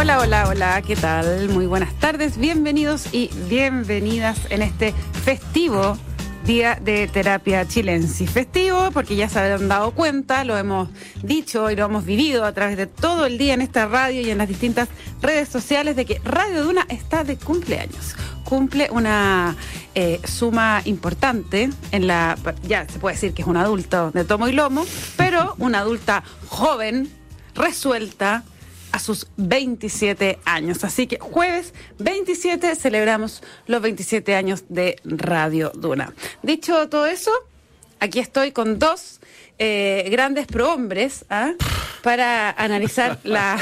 Hola, hola, hola, ¿qué tal? Muy buenas tardes, bienvenidos y bienvenidas en este festivo Día de Terapia Chilensis. Festivo porque ya se habrán dado cuenta, lo hemos dicho y lo hemos vivido a través de todo el día en esta radio y en las distintas redes sociales de que Radio Duna está de cumpleaños. Cumple una eh, suma importante en la, ya se puede decir que es un adulto de tomo y lomo, pero una adulta joven, resuelta, a sus 27 años. Así que jueves 27 celebramos los 27 años de Radio Duna. Dicho todo eso, aquí estoy con dos eh, grandes prohombres ¿ah? para analizar la,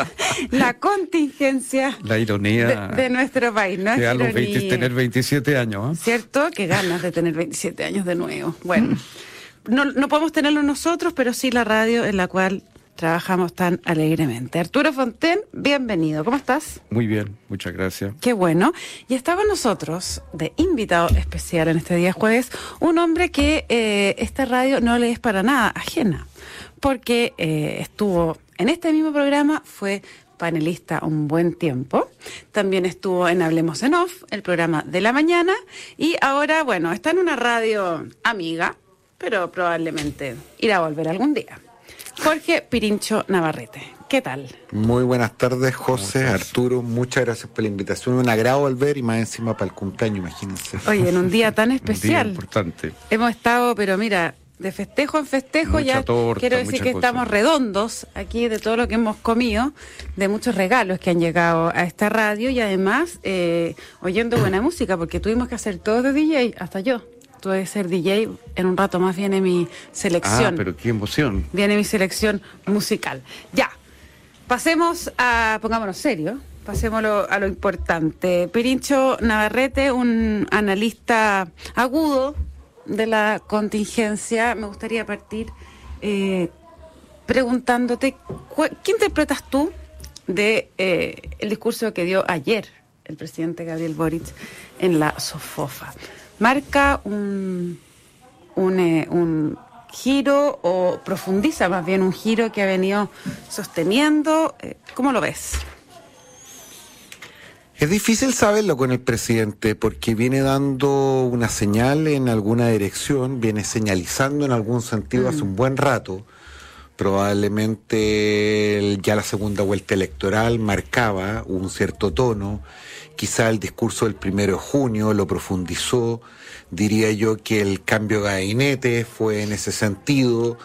la contingencia La ironía de, de nuestro país. ¿no? de a los Ironía. 20 tener 27 años. ¿eh? ¿Cierto? Qué ganas de tener 27 años de nuevo. Bueno, no, no podemos tenerlo nosotros, pero sí la radio en la cual trabajamos tan alegremente. Arturo Fonten, bienvenido. ¿Cómo estás? Muy bien, muchas gracias. Qué bueno. Y está con nosotros, de invitado especial en este día jueves, un hombre que eh, esta radio no le es para nada ajena, porque eh, estuvo en este mismo programa, fue panelista un buen tiempo. También estuvo en Hablemos en Off, el programa de la mañana. Y ahora, bueno, está en una radio amiga, pero probablemente irá a volver algún día. Jorge Pirincho Navarrete. ¿Qué tal? Muy buenas tardes, José, Arturo. Muchas gracias por la invitación. Un agrado volver y más encima para el cumpleaños, imagínense. Oye, en un día tan Un día especial. importante. Hemos estado, pero mira, de festejo en festejo Mucha ya torta, quiero decir que cosa. estamos redondos aquí de todo lo que hemos comido, de muchos regalos que han llegado a esta radio y además eh, oyendo buena música, porque tuvimos que hacer todo de DJ, hasta yo. Tuve que ser DJ, en un rato más viene mi selección. Ah, pero qué emoción. Viene mi selección musical. Ya, pasemos a, pongámonos serio, pasemos lo- a lo importante. Pirincho Navarrete, un analista agudo de la contingencia. Me gustaría partir eh, preguntándote, ¿qué interpretas tú de eh, el discurso que dio ayer el presidente Gabriel Boric en la Sofofa? ¿Marca un, un, eh, un giro o profundiza más bien un giro que ha venido sosteniendo? Eh, ¿Cómo lo ves? Es difícil saberlo con el presidente porque viene dando una señal en alguna dirección, viene señalizando en algún sentido hace un buen rato. Probablemente ya la segunda vuelta electoral marcaba un cierto tono. Quizá el discurso del primero de junio lo profundizó. Diría yo que el cambio de gabinete fue en ese sentido.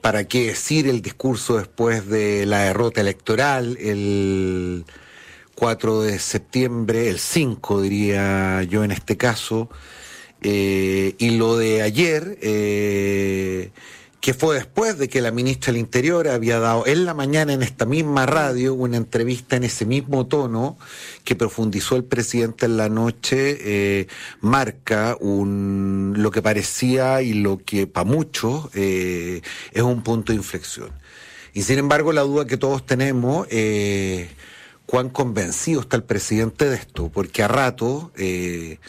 ¿Para qué decir el discurso después de la derrota electoral? El 4 de septiembre, el 5 diría yo en este caso, eh, y lo de ayer, eh, que fue después de que la ministra del Interior había dado en la mañana en esta misma radio una entrevista en ese mismo tono que profundizó el presidente en la noche, eh, marca un, lo que parecía y lo que para muchos eh, es un punto de inflexión. Y sin embargo, la duda que todos tenemos, eh, cuán convencido está el presidente de esto, porque a rato eh,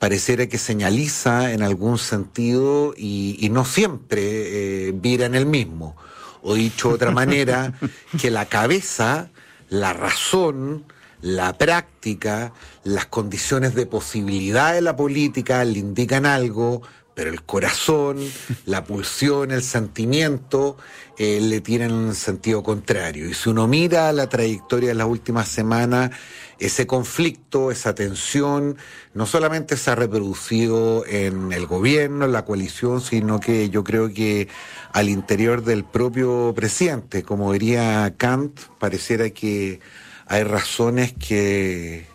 pareciera que señaliza en algún sentido y, y no siempre eh, vira en el mismo. O dicho de otra manera, que la cabeza, la razón, la práctica, las condiciones de posibilidad de la política le indican algo, pero el corazón, la pulsión, el sentimiento eh, le tienen un sentido contrario. Y si uno mira la trayectoria de las últimas semanas, ese conflicto, esa tensión, no solamente se ha reproducido en el gobierno, en la coalición, sino que yo creo que al interior del propio presidente, como diría Kant, pareciera que hay razones que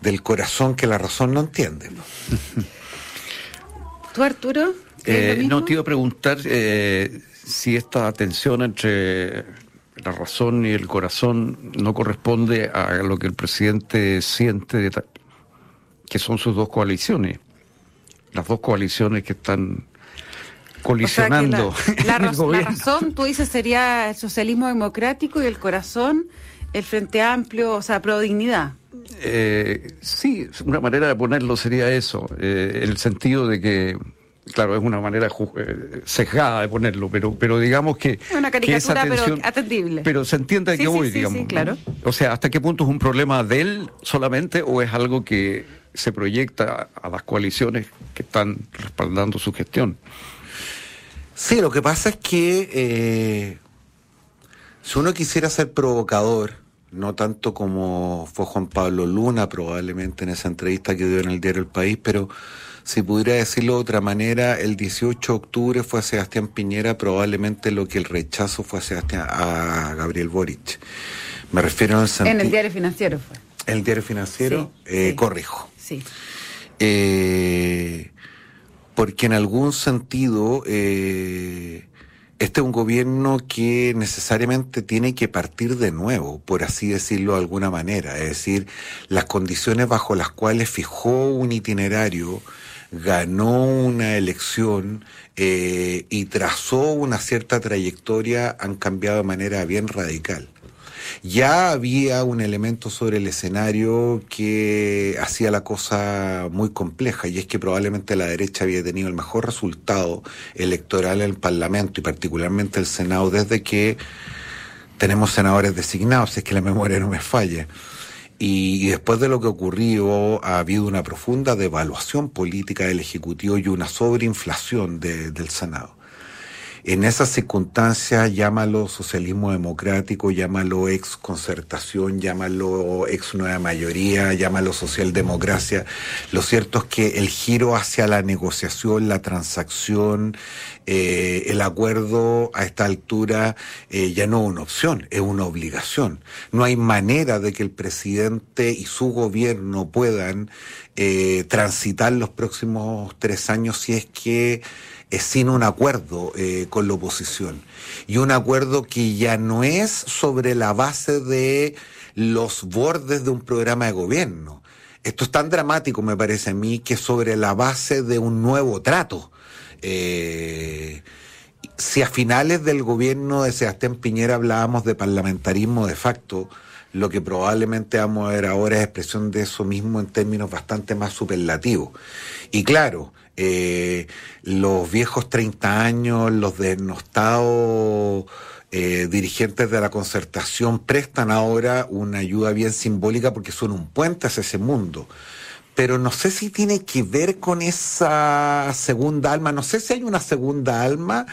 del corazón que la razón no entiende. ¿no? ¿Tú, Arturo? Eh, no, te iba a preguntar eh, si esta tensión entre la razón y el corazón no corresponde a lo que el presidente siente que son sus dos coaliciones. Las dos coaliciones que están O sea, que colisionando la, la en el raz- la razón, tú dices, sería el socialismo democrático y el corazón, el Frente Amplio, o sea, pro dignidad. Eh, sí, una manera de ponerlo sería eso, eh, en el sentido de que claro, es una manera eh, sesgada de ponerlo, pero, pero digamos que. Una caricatura, pero atendible. Pero se entiende de qué voy, digamos. Sí, claro. O sea, ¿hasta qué punto es un problema de él solamente o es algo que se proyecta a las coaliciones que están respaldando su gestión? Sí, lo que pasa es que eh, si uno quisiera ser provocador, no tanto como fue Juan Pablo Luna probablemente en esa entrevista que dio en el diario El País, pero si pudiera decirlo de otra manera, el 18 de octubre fue a Sebastián Piñera probablemente lo que el rechazo fue a, Sebastián, a Gabriel Boric. Me refiero en el En el diario financiero fue. En el diario financiero, eh, corrijo. Sí. Eh, porque en algún sentido eh, este es un gobierno que necesariamente tiene que partir de nuevo, por así decirlo de alguna manera. Es decir, las condiciones bajo las cuales fijó un itinerario ganó una elección eh, y trazó una cierta trayectoria han cambiado de manera bien radical. Ya había un elemento sobre el escenario que hacía la cosa muy compleja y es que probablemente la derecha había tenido el mejor resultado electoral en el Parlamento y particularmente el Senado desde que tenemos senadores designados, si es que la memoria no me falla. Y, después de lo que ocurrió, ha habido una profunda devaluación política del Ejecutivo y una sobreinflación del Senado. En esas circunstancias, llámalo socialismo democrático, llámalo ex concertación, llámalo ex nueva mayoría, llámalo socialdemocracia. Lo cierto es que el giro hacia la negociación, la transacción, eh, el acuerdo a esta altura eh, ya no es una opción, es una obligación. No hay manera de que el presidente y su gobierno puedan eh, transitar los próximos tres años si es que sin un acuerdo eh, con la oposición. Y un acuerdo que ya no es sobre la base de los bordes de un programa de gobierno. Esto es tan dramático, me parece a mí, que sobre la base de un nuevo trato. Eh, si a finales del gobierno de Sebastián Piñera hablábamos de parlamentarismo de facto, lo que probablemente vamos a ver ahora es expresión de eso mismo en términos bastante más superlativos. Y claro, eh, los viejos 30 años, los denostados eh, dirigentes de la concertación prestan ahora una ayuda bien simbólica porque son un puente hacia ese mundo. Pero no sé si tiene que ver con esa segunda alma, no sé si hay una segunda alma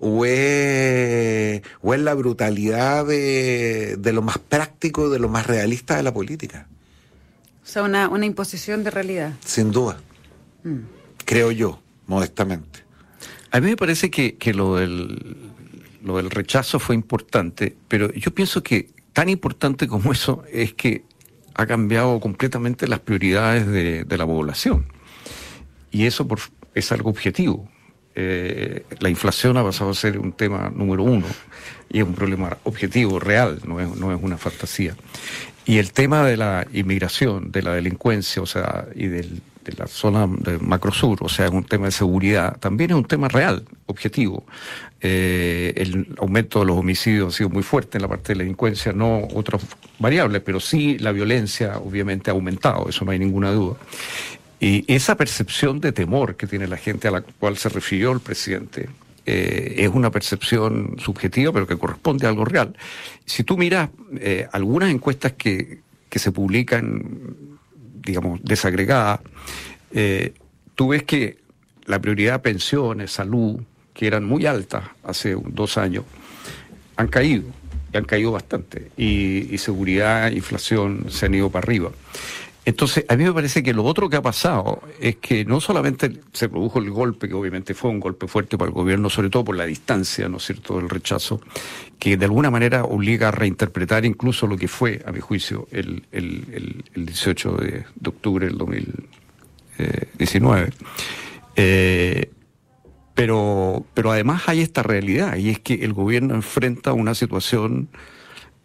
o es, o es la brutalidad de, de, lo más práctico, de lo más realista de la política. O sea, una, una imposición de realidad. Sin duda. Mm creo yo, modestamente. A mí me parece que, lo, del, lo del rechazo fue importante, pero yo pienso que tan importante como eso es que ha cambiado completamente las prioridades de, la población. Y eso por, es algo objetivo. Eh, la inflación ha pasado a ser un tema número uno y es un problema objetivo, real, no es, una fantasía. Y el tema de la inmigración, de la delincuencia, o sea, y del de la zona de Macrosur, o sea, es un tema de seguridad, también es un tema real, objetivo. Eh, el aumento de los homicidios ha sido muy fuerte en la parte de la delincuencia, no otras variables, pero sí la violencia obviamente ha aumentado, eso no hay ninguna duda. Y esa percepción de temor que tiene la gente a la cual se refirió el presidente, eh, es una percepción subjetiva, pero que corresponde a algo real. Si tú miras eh, algunas encuestas que, que se publican digamos, desagregada, eh, tú ves que la prioridad pensiones, salud, que eran muy altas hace dos años, han caído, han caído bastante, y, y seguridad, inflación se han ido para arriba. Entonces, a mí me parece que lo otro que ha pasado es que no solamente se produjo el golpe, que obviamente fue un golpe fuerte para el gobierno, sobre todo por la distancia, ¿no es cierto?, del rechazo, que de alguna manera obliga a reinterpretar incluso lo que fue, a mi juicio, el, el, el, 18 de, octubre del 2019. Eh, pero, pero además hay esta realidad, y es que el gobierno enfrenta una situación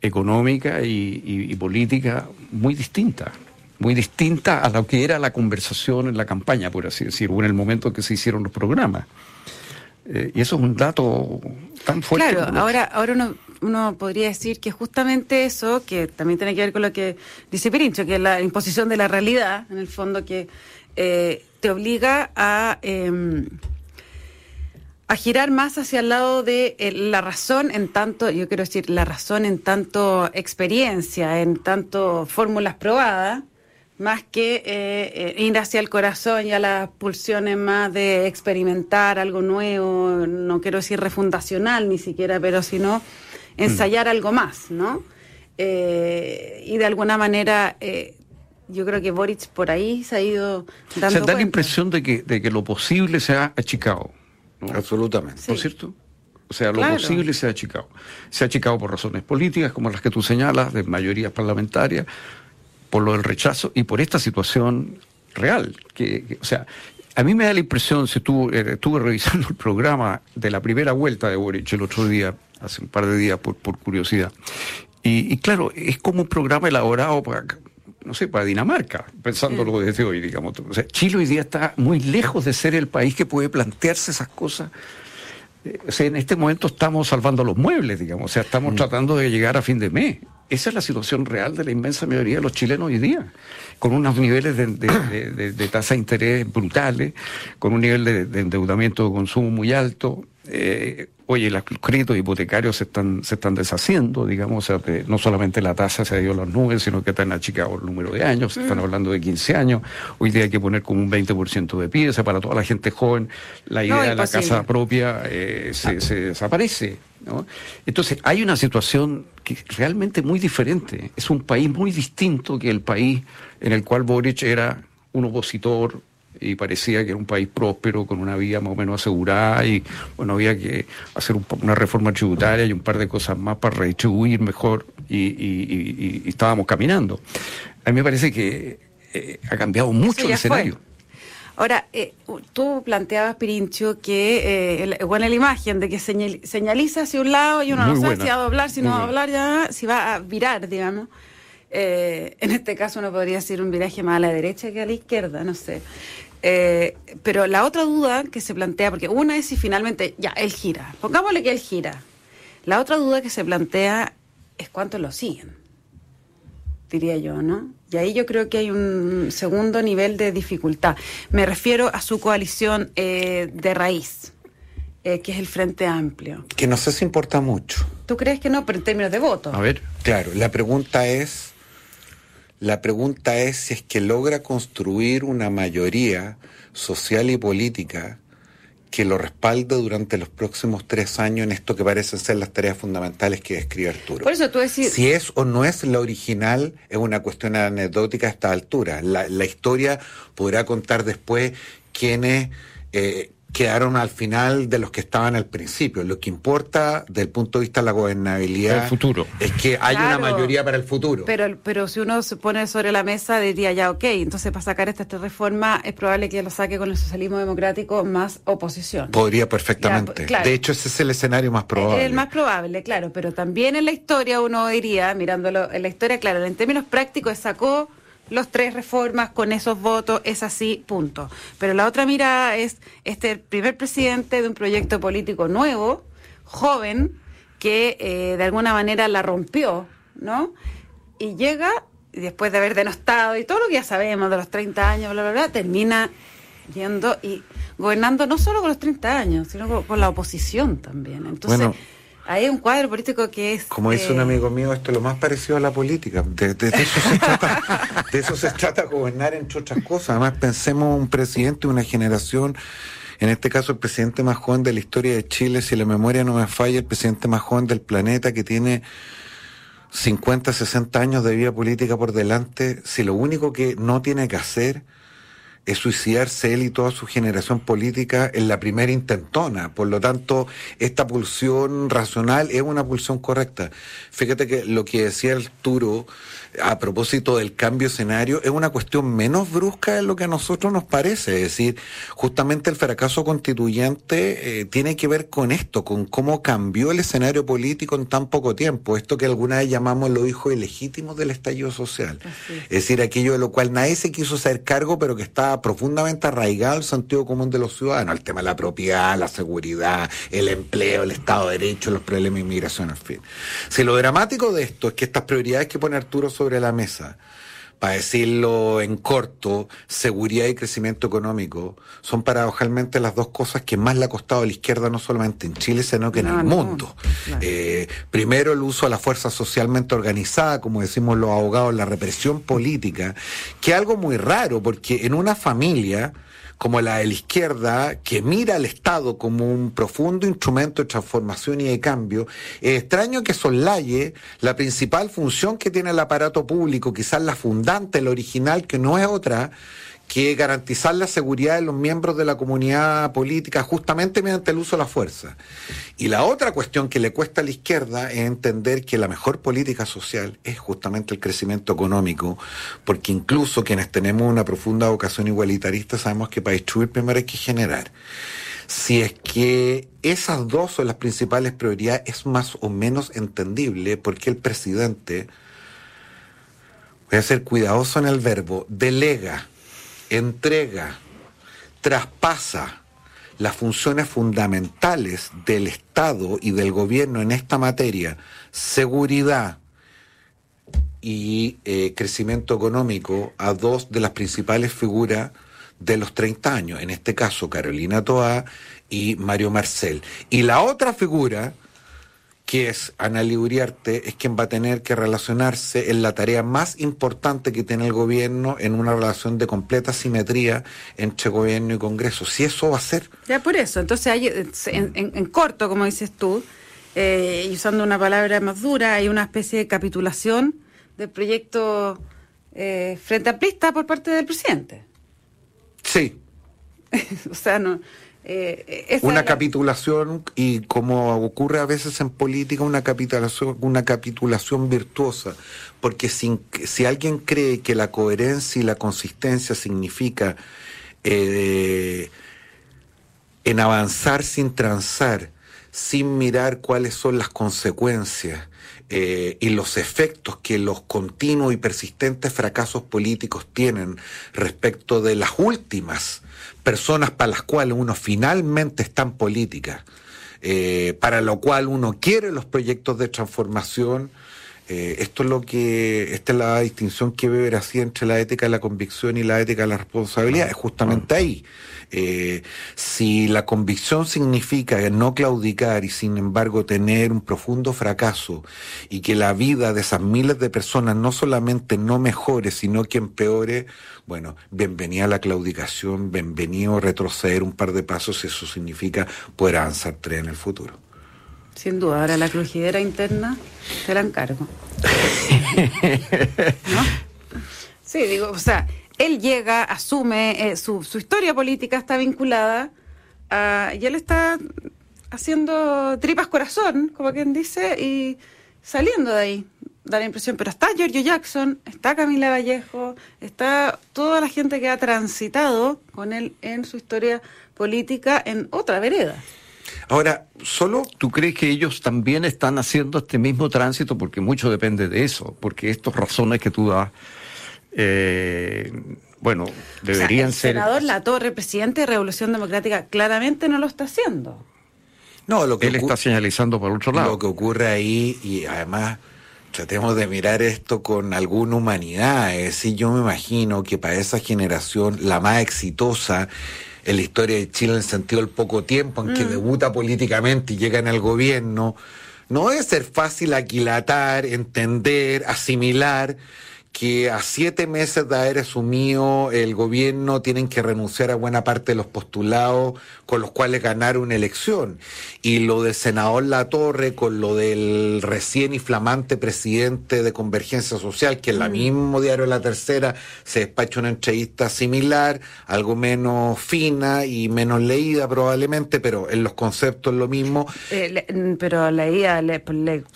económica y política muy distinta muy distinta a lo que era la conversación en la campaña, por así decirlo, o en el momento en que se hicieron los programas. Eh, y eso es un dato tan fuerte. Claro, ahora, ahora uno, uno podría decir que justamente eso, que también tiene que ver con lo que dice Pirincho, que es la imposición de la realidad, en el fondo, que eh, te obliga a, em, a girar más hacia el lado de eh, la razón en tanto, yo quiero decir, la razón en tanto experiencia, en tanto fórmulas probadas, más que eh, ir hacia el corazón y a las pulsiones más de experimentar algo nuevo, no quiero decir refundacional ni siquiera, pero sino ensayar mm. algo más, ¿no? y de alguna manera yo creo que Boric por ahí se ha ido dando. Se da la impresión de que, de que lo posible se ha achicado. Absolutamente. ¿No es cierto? O sea, lo posible se ha achicado. Se ha achicado por razones políticas, como las que tú señalas, de mayorías parlamentarias, por lo del rechazo y por esta situación real. Que, o sea, a mí me da la impresión, si tú eh, estuve revisando el programa de la primera vuelta de Boric el otro día, hace un par de días, por, por curiosidad. Y, y, claro, es como un programa elaborado para, no sé, para Dinamarca, pensándolo desde hoy, digamos. O sea, Chile hoy día está muy lejos de ser el país que puede plantearse esas cosas. O sea, en este momento estamos salvando los muebles, digamos, o sea, estamos mm. tratando de llegar a fin de mes. Esa es la situación real de la inmensa mayoría de los chilenos hoy día, con unos niveles de, tasa de interés brutales, con un nivel de, endeudamiento de consumo muy alto, eh, oye, los créditos hipotecarios se están, se están deshaciendo, digamos, o sea, no solamente la tasa se ha ido a las nubes, sino que están achicado el número de años, se están mm. hablando de 15 años, hoy día hay que poner como un 20% de pieza para toda la gente joven, la idea de la casa propia eh, se, se, desaparece. ¿no? Entonces, hay una situación que realmente muy diferente, es un país muy distinto que el país en el cual Boric era un opositor y parecía que era un país próspero, con una vida más o menos asegurada y bueno, había que hacer una reforma tributaria y un par de cosas más para redistribuir mejor y, estábamos caminando. A mí me parece que eh, ha cambiado mucho el escenario. Ahora, eh, tú planteabas, Pirincho, que eh, bueno, la imagen de que señaliza hacia un lado y uno no sabe si va a doblar, si no va a doblar, ya, si va a virar, digamos. Eh, en este caso no podría ser un viraje más a la derecha que a la izquierda, no sé. Eh, pero la otra duda que se plantea, porque una es si finalmente, ya, él gira, pongámosle que él gira. La otra duda que se plantea es cuánto lo siguen, diría yo, ¿no? Y ahí yo creo que hay un segundo nivel de dificultad. Me refiero a su coalición eh, de raíz. que es el Frente Amplio. Que no sé si importa mucho. ¿Tú crees que no, pero en términos de voto? A ver. Claro, la pregunta es, la pregunta es si es que logra construir una mayoría social y política que lo respalde durante los próximos tres años en esto que parecen ser las tareas fundamentales que describe Arturo. Por eso tú decís... Si es o no es la original es una cuestión anecdótica a esta altura. La, la historia podrá contar después quiénes... Eh, quedaron al final de los que estaban al principio. Lo que importa desde el punto de vista de la gobernabilidad futuro. es que hay una mayoría para el futuro. Pero, pero si uno se pone sobre la mesa, diría ya, ok, entonces para sacar esta, reforma es probable que lo saque con el socialismo democrático más oposición. Podría perfectamente. De hecho, ese es el escenario más probable. El más probable, claro, pero también en la historia uno diría, mirándolo en la historia, claro, en términos prácticos sacó los tres reformas con esos votos, es así, punto. Pero la otra mirada es este primer presidente de un proyecto político nuevo, joven, que eh, de alguna manera la rompió, ¿no? Y llega, después de haber denostado y todo lo que ya sabemos de los 30 años, bla, bla, bla, termina yendo y gobernando no solo con los 30 años, sino con, la oposición también. Entonces, hay un cuadro político que es... Como dice un eh, amigo mío, esto es lo más parecido a la política. De, eso se trata, de eso se trata gobernar, entre otras cosas. Además, pensemos un presidente de una generación, en este caso el presidente más joven de la historia de Chile, si la memoria no me falla, el presidente más joven del planeta que tiene 50, 60 años de vida política por delante, si lo único que no tiene que hacer es suicidarse él y toda su generación política en la primera intentona. Por lo tanto, esta pulsión racional es una pulsión correcta. Fíjate que lo que decía Arturo a propósito del cambio escenario es una cuestión menos brusca de lo que a nosotros nos parece. Es decir, justamente el fracaso constituyente eh, tiene que ver con esto, con cómo cambió el escenario político en tan poco tiempo. Esto que alguna vez llamamos los hijos ilegítimos del estallido social. Es. decir, aquello de lo cual nadie se quiso hacer cargo, pero que estaba profundamente arraigado al sentido común de los ciudadanos. El tema de la propiedad, la seguridad, el empleo, el Estado de Derecho, los problemas de inmigración, en fin. Si lo dramático de esto es que estas prioridades que pone Arturo sobre la mesa para decirlo en corto, seguridad y crecimiento económico son paradojalmente las dos cosas que más le ha costado a la izquierda, no solamente en Chile, sino que en el mundo. Eh, primero el uso de la fuerza socialmente organizada, como decimos los abogados, la represión política, que es algo muy raro, porque en una familia, como la de la izquierda, que mira al Estado como un profundo instrumento de transformación y de cambio, es extraño que soslaye la principal función que tiene el aparato público, quizás la fundante, la original, que no es otra que garantizar la seguridad de los miembros de la comunidad política justamente mediante el uso de la fuerza. Y la otra cuestión que le cuesta a la izquierda es entender que la mejor política social es justamente el crecimiento económico, porque incluso quienes tenemos una profunda vocación igualitarista sabemos que para distribuir primero hay que generar. Si es que esas dos son las principales prioridades, es más o menos entendible porque el presidente, voy a ser cuidadoso en el verbo, delega entrega, traspasa las funciones fundamentales del Estado y del gobierno en esta materia, seguridad y eh, crecimiento económico, a dos de las principales figuras de los 30 años, en este caso Carolina Toa y Mario Marcel. Y la otra figura, que es Ana Uriarte, es quien va a tener que relacionarse en la tarea más importante que tiene el gobierno en una relación de completa simetría entre gobierno y Congreso. Si eso va a ser. Ya por eso, entonces hay, en, corto, como dices tú, eh, y usando una palabra más dura, hay una especie de capitulación del proyecto eh, frente amplista por parte del presidente. Sí. o sea, no eh, una capitulación y como ocurre a veces en política una capitulación una capitulación virtuosa. Porque sin, si alguien cree que la coherencia y la consistencia significa eh, en avanzar sin transar sin mirar cuáles son las consecuencias eh, y los efectos que los continuos y persistentes fracasos políticos tienen respecto de las últimas personas para las cuales uno finalmente está en política, eh, para lo cual uno quiere los proyectos de transformación. Eh, esto es lo que, esta es la distinción que veo así entre la ética de la convicción y la ética de la responsabilidad, ah, es justamente ah. ahí. Eh, si la convicción significa no claudicar y sin embargo tener un profundo fracaso y que la vida de esas miles de personas no solamente no mejore, sino que empeore, bueno, bienvenida a la claudicación, bienvenido a retroceder un par de pasos, eso significa poder avanzar tres en el futuro. Sin duda, ahora la crujidera interna te la encargo. Sí, digo, o sea, él llega, asume, eh, su, su, historia política está vinculada a, y él está haciendo tripas corazón, como quien dice, y saliendo de ahí, da la impresión. Pero está Giorgio Jackson, está Camila Vallejo, está toda la gente que ha transitado con él en su historia política en otra vereda. Ahora, ¿solo tú crees que ellos también están haciendo este mismo tránsito? Porque mucho depende de eso, porque estas razones que tú das eh, bueno, deberían ser. El senador La Torre, presidente de Revolución Democrática, claramente no lo está haciendo. No, lo que él está señalizando por otro lado. Lo que ocurre ahí, y además tratemos de mirar esto con alguna humanidad. Es decir, yo me imagino que para esa generación, la más exitosa en la historia de Chile, en el sentido del poco tiempo en que mm. debuta políticamente y llega en el gobierno, no debe ser fácil aquilatar, entender, asimilar que a siete meses de haber asumido el gobierno tienen que renunciar a buena parte de los postulados con los cuales ganar una elección. Y lo del senador La Torre con lo del recién y flamante presidente de Convergencia Social, que en la mm. mismo diario La Tercera se despacha una entrevista similar, algo menos fina y menos leída probablemente, pero en los conceptos lo mismo. Eh, mm, pero leía, le,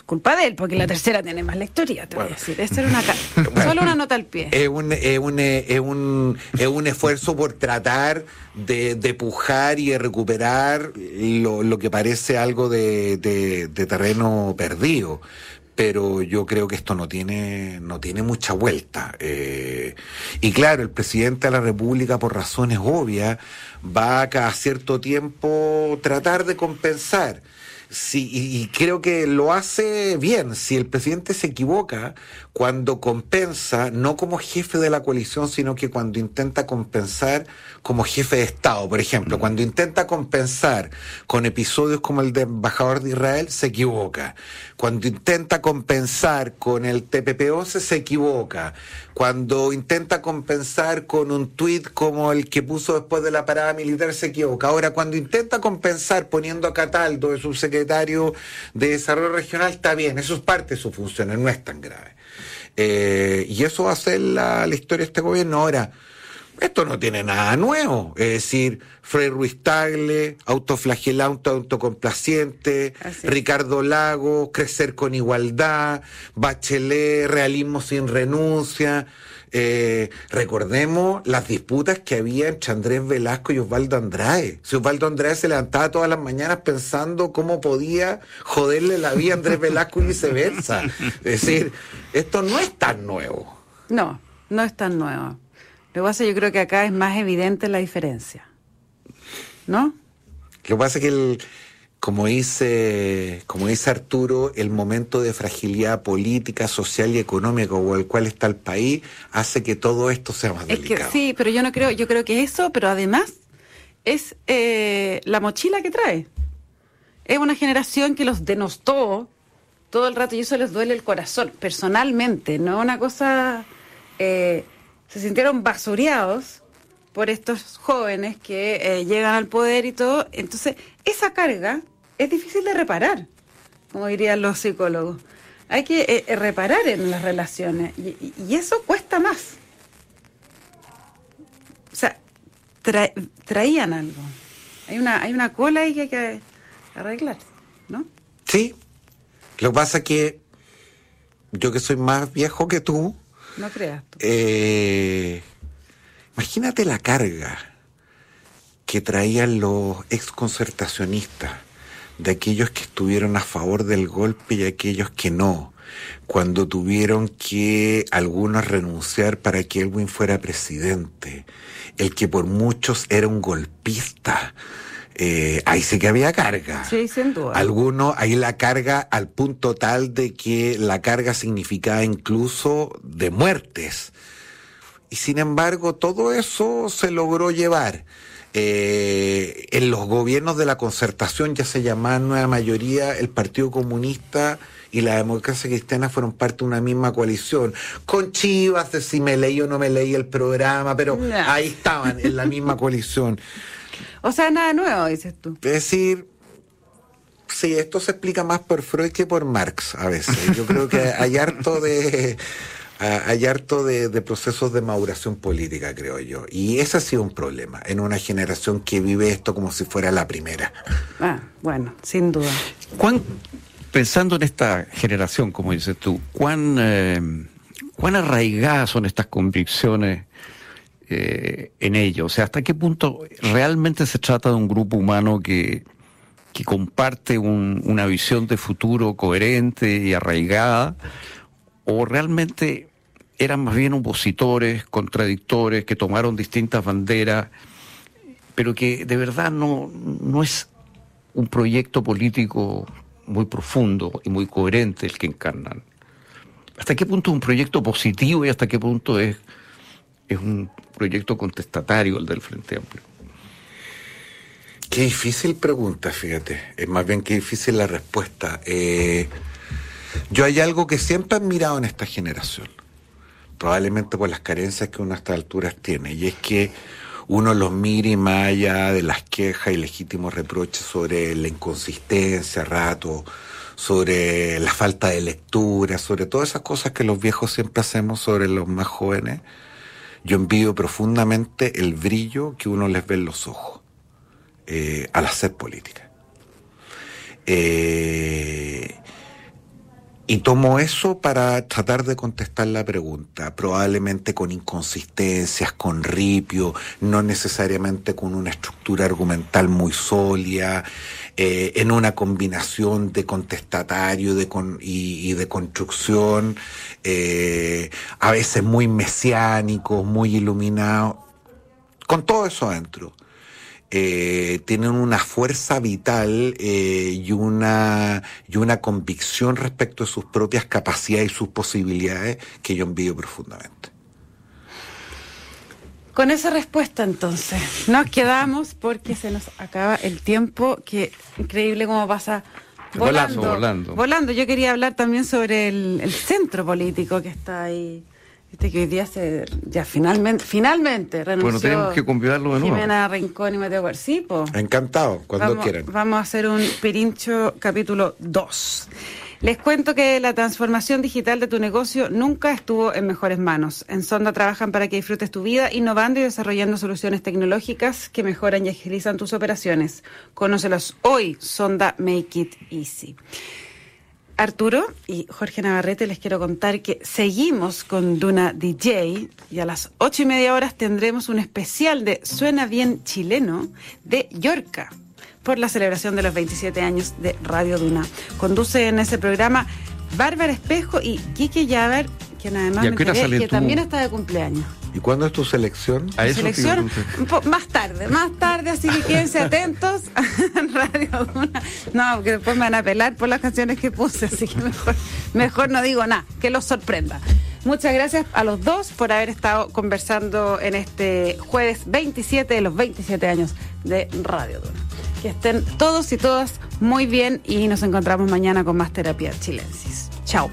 culpa de él, porque La Tercera tiene más lectoría, te voy a decir. Esta era una... Solo una nota al pie. Es un, es un, es un, es un esfuerzo por tratar de, de pujar y de recuperar lo, lo que parece algo de, de, terreno perdido pero yo creo que esto no tiene, no tiene mucha vuelta. Eh, y claro, el presidente de la República, por razones obvias, va a cada cierto tiempo tratar de compensar Sí, y, creo que lo hace bien. Si el presidente se equivoca cuando compensa, no como jefe de la coalición, sino que cuando intenta compensar como jefe de Estado, por ejemplo, cuando intenta compensar con episodios como el de embajador de Israel, se equivoca. Cuando intenta compensar con el TPP-11, se equivoca. Cuando intenta compensar con un tuit como el que puso después de la parada militar, se equivoca. Ahora, cuando intenta compensar poniendo a Cataldo de subsecretario de Desarrollo Regional, está bien, eso es parte de su función, no es tan grave. Eh, y eso va a ser la, la historia de este gobierno. Ahora, esto no tiene nada nuevo. Es decir, Frei Ruiz Tagle, autoflagelado, autocomplaciente, Ricardo Lago, crecer con igualdad, Bachelet, realismo sin renuncia. Eh, recordemos las disputas que había entre Andrés Velasco y Osvaldo Andrade. Si Osvaldo Andrade se levantaba todas las mañanas pensando cómo podía joderle la vida a Andrés Velasco y viceversa. Es decir, esto no es tan nuevo. No, no es tan nuevo. Lo que pasa yo creo que acá es más evidente la diferencia. ¿No? Lo que pasa es que el, como dice, como dice Arturo, el momento de fragilidad política, social y económica con el cual está el país hace que todo esto sea más delicado. sí, pero yo no creo, yo creo que eso, pero además es eh, la mochila que trae. Es una generación que los denostó todo el rato y eso les duele el corazón, personalmente, no una cosa eh, se sintieron basureados por estos jóvenes que eh, llegan al poder y todo. Entonces, esa carga es difícil de reparar, como dirían los psicólogos. Hay que eh, eh, reparar en las relaciones y, eso cuesta más. O sea, traían algo. Hay una, hay una cola ahí que hay que arreglar, ¿no? Sí. Lo que pasa es que yo que soy más viejo que tú, no creas. Eh, imagínate la carga que traían los exconcertacionistas de aquellos que estuvieron a favor del golpe y aquellos que no, cuando tuvieron que algunos renunciar para que Elwin fuera presidente, el que por muchos era un golpista, eh, ahí sí que había carga. Sí, sin duda. Algunos, ahí la carga al punto tal de que la carga significaba incluso de muertes. Y sin embargo, todo eso se logró llevar. Eh, en los gobiernos de la concertación ya se llamaba nueva mayoría, el Partido Comunista y la democracia cristiana fueron parte de una misma coalición, con chivas de si me leí o no me leí el programa, pero ahí estaban en la misma coalición. O sea, nada nuevo, dices tú. Es decir, sí, esto se explica más por Freud que por Marx a veces. Yo creo que hay harto de hay harto de, procesos de maduración política, creo yo. Y ese ha sido un problema en una generación que vive esto como si fuera la primera. Ah, bueno, sin duda. pensando en esta generación, como dices tú, ¿cuán, eh, cuán arraigadas son estas convicciones eh, en ello? O sea, ¿hasta qué punto realmente se trata de un grupo humano que, que comparte una visión de futuro coherente y arraigada? ¿O realmente eran más bien opositores, contradictores, que tomaron distintas banderas, pero que de verdad no, no es un proyecto político muy profundo y muy coherente el que encarnan? ¿Hasta qué punto es un proyecto positivo y hasta qué punto es es un proyecto contestatario el del Frente Amplio. Qué difícil pregunta, fíjate. Es más bien que difícil la respuesta. Eh, yo hay algo que siempre he admirado en esta generación, probablemente por las carencias que uno a estas alturas tiene, y es que uno los mire y más allá de las quejas y legítimos reproches sobre la inconsistencia, rato, sobre la falta de lectura, sobre todas esas cosas que los viejos siempre hacemos sobre los más jóvenes, yo envidio profundamente el brillo que uno les ve en los ojos eh, al hacer política. Eh, y tomo eso para tratar de contestar la pregunta, probablemente con inconsistencias, con ripio, no necesariamente con una estructura argumental muy sólida, eh, en una combinación de contestatario de y, de construcción, eh, a veces muy mesiánico, muy iluminado, con todo eso adentro. Eh, tienen una fuerza vital eh, y, una, y una convicción respecto de sus propias capacidades y sus posibilidades que yo envío profundamente. Con esa respuesta entonces nos quedamos porque se nos acaba el tiempo, que increíble cómo pasa volando. volando. Volando. Yo quería hablar también sobre el, el centro político que está ahí. Viste que hoy día se, ya finalmente, finalmente renunció. Bueno, tenemos que convidarlo de nuevo. Jimena Rincón y Mateo Garcipo. Encantado, cuando vamos, quieran. Vamos a hacer un Pirincho capítulo 2. Les cuento que la transformación digital de tu negocio nunca estuvo en mejores manos. En Sonda trabajan para que disfrutes tu vida innovando y desarrollando soluciones tecnológicas que mejoran y agilizan tus operaciones. Conócelos hoy, Sonda Make It Easy. Arturo y Jorge Navarrete les quiero contar que seguimos con Duna DJ y a las ocho y media horas tendremos un especial de Suena Bien Chileno de Yorca por la celebración de los 27 años de Radio Duna. Conduce en ese programa Bárbara Espejo y Quique Llaver, quien además ¿Y a me enteré que tú? también está de cumpleaños. ¿Y cuándo es tu selección? A eso Selección más tarde, más tarde, así que quédense atentos en Radio Duna. No, porque después me van a pelar por las canciones que puse, así que mejor, mejor no digo nada, que los sorprenda. Muchas gracias a los dos por haber estado conversando en este jueves 27 de los 27 años de Radio Duna. Que estén todos y todas muy bien y nos encontramos mañana con más terapia chilensis. Chao.